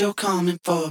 you're coming for,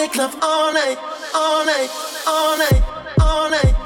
make love all night, all night, all night, all night.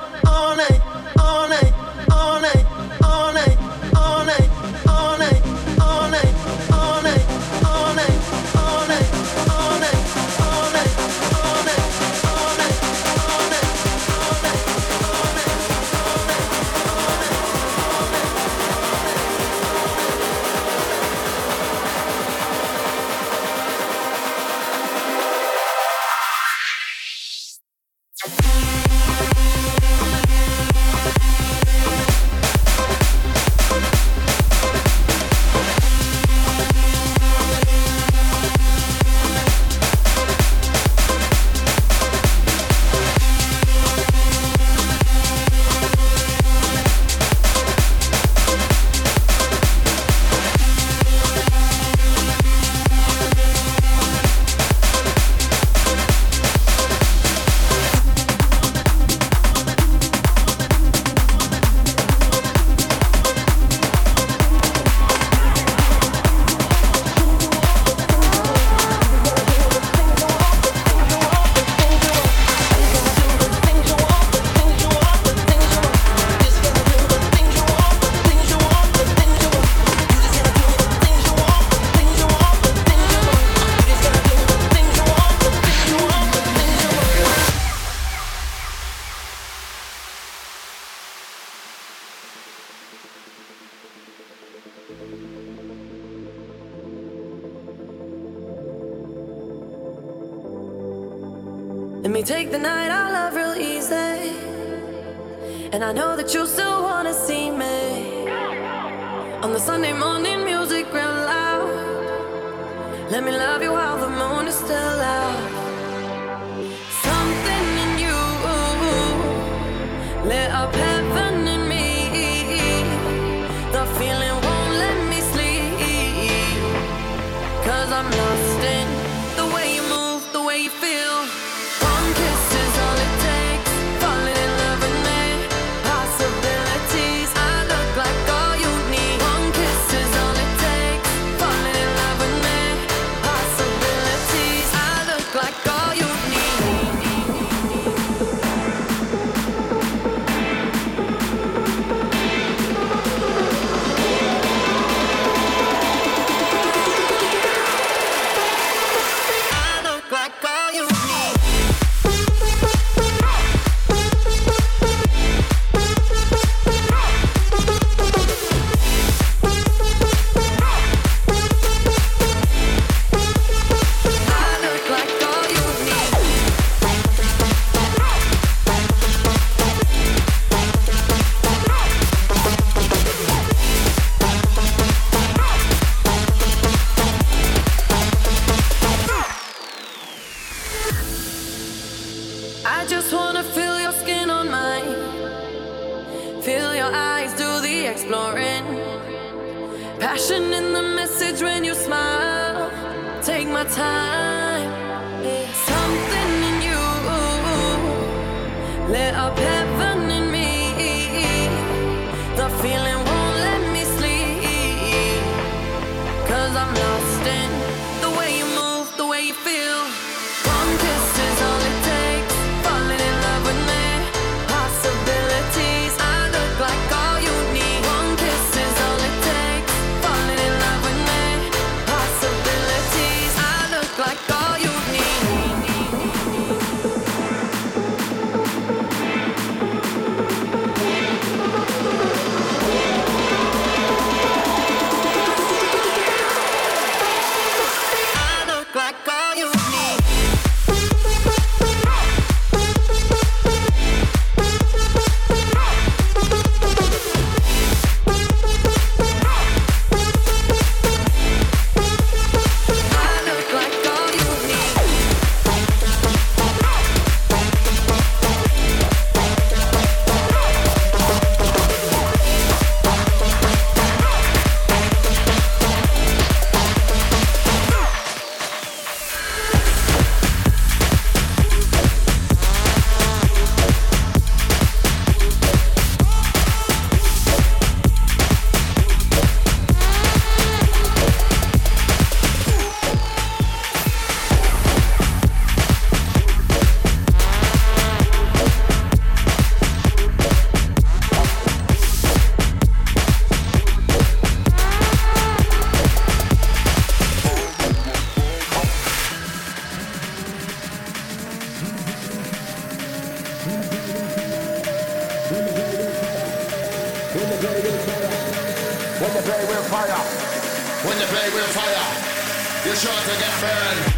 sure to get burned.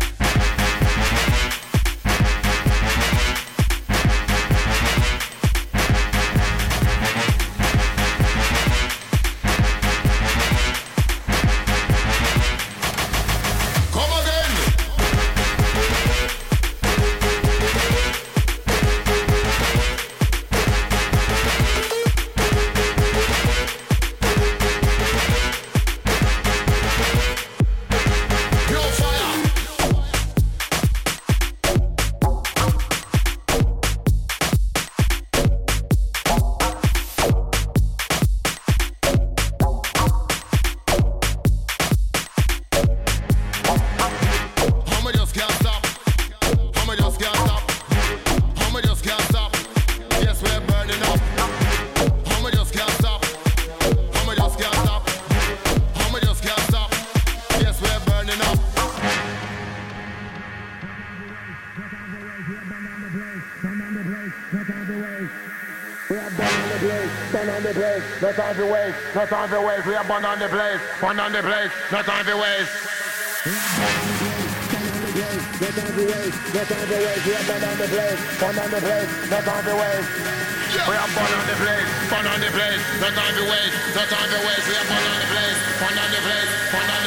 waste, no time for waste. We are born on the place, born on the place, no time for waste. No time for waste, no time for waste. We are born on the place, born on the place, no time to waste. No time to waste, waste. We are born on the place, born on the place, born on the place.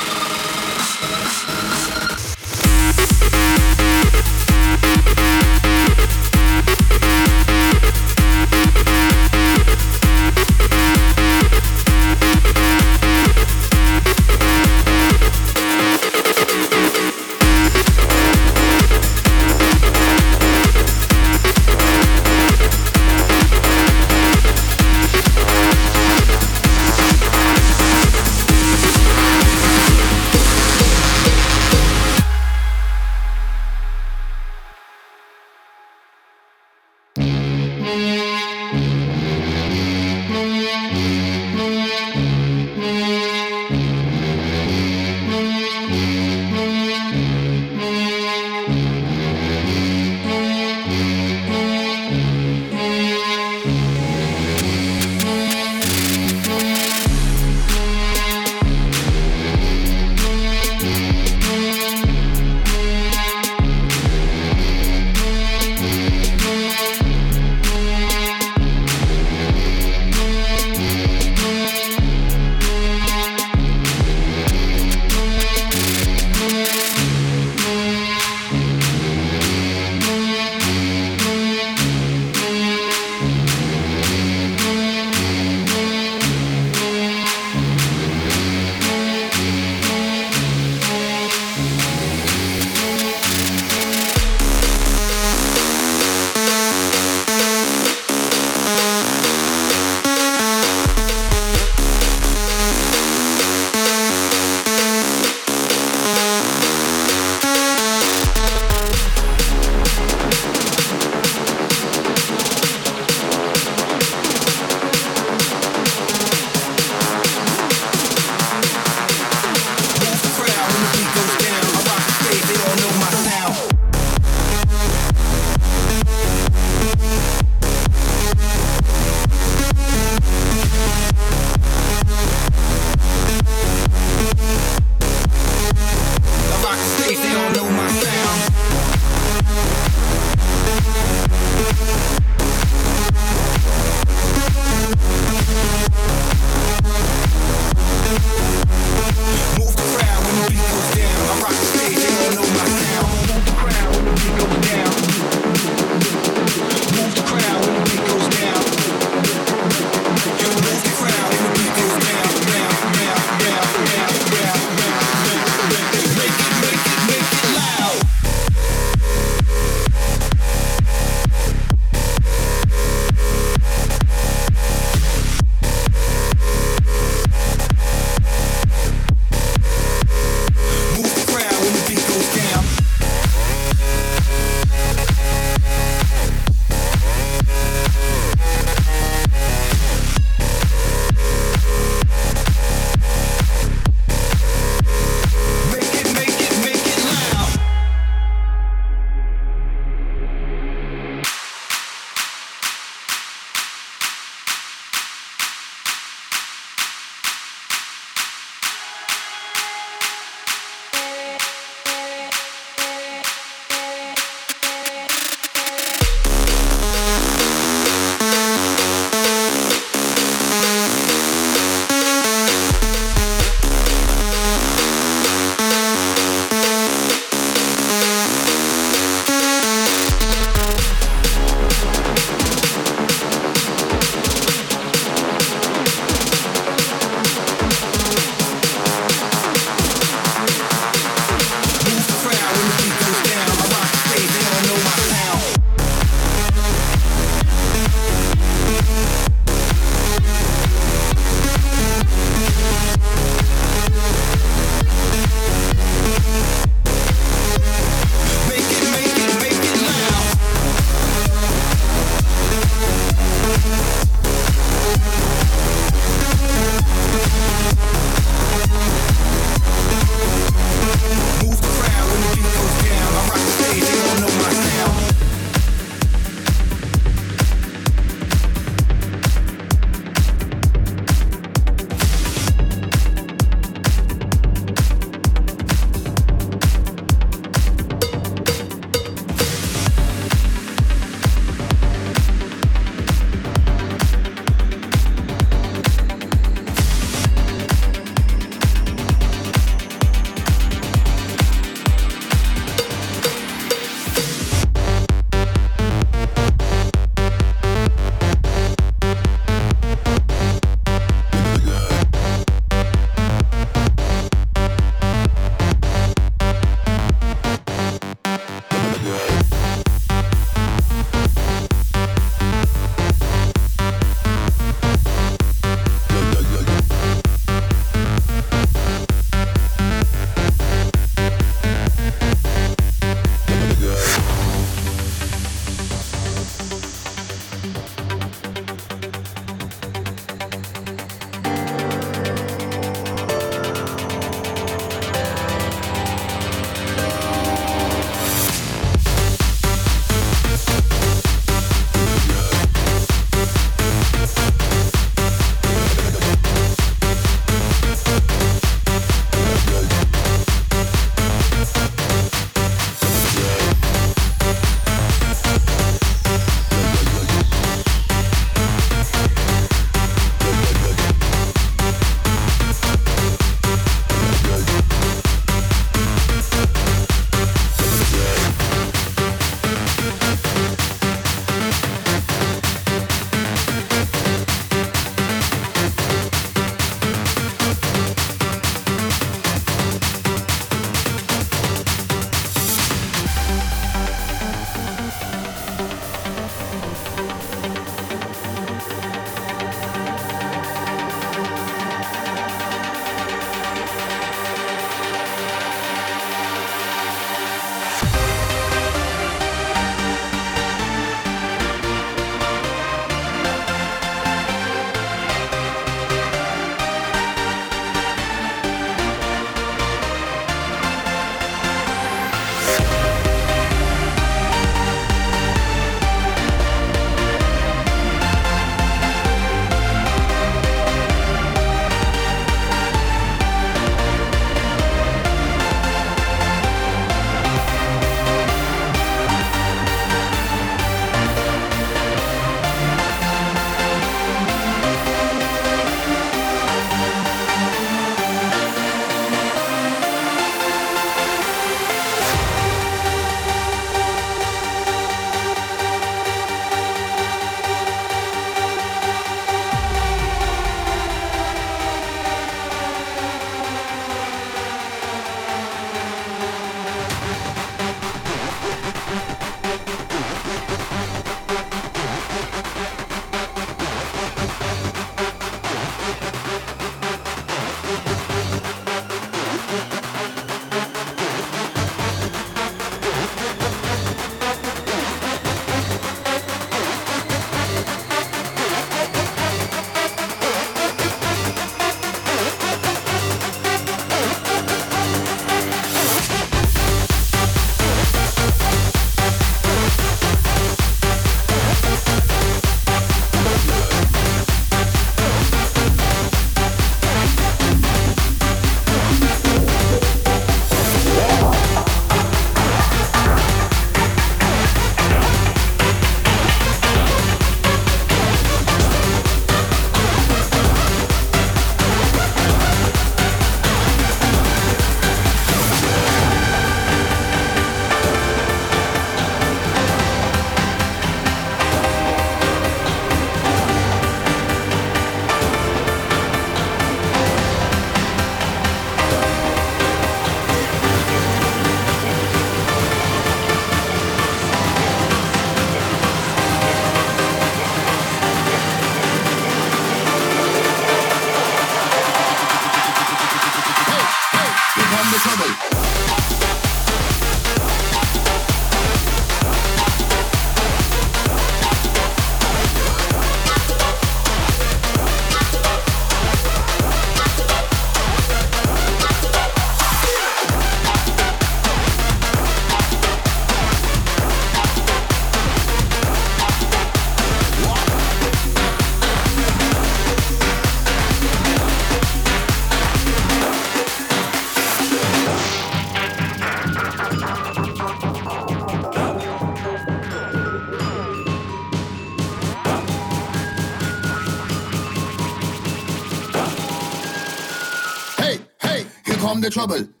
The trouble.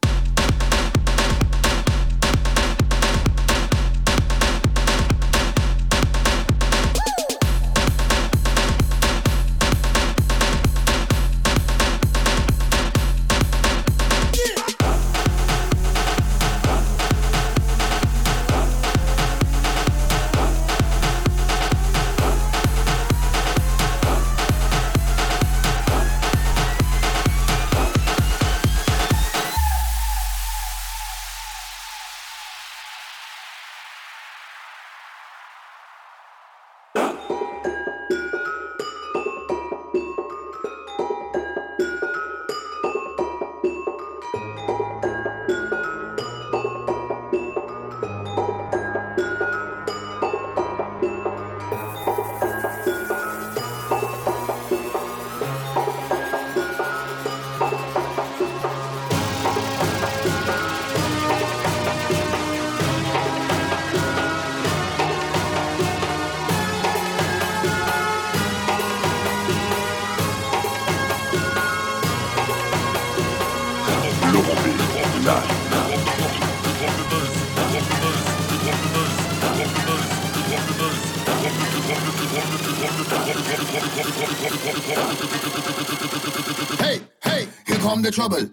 The trouble.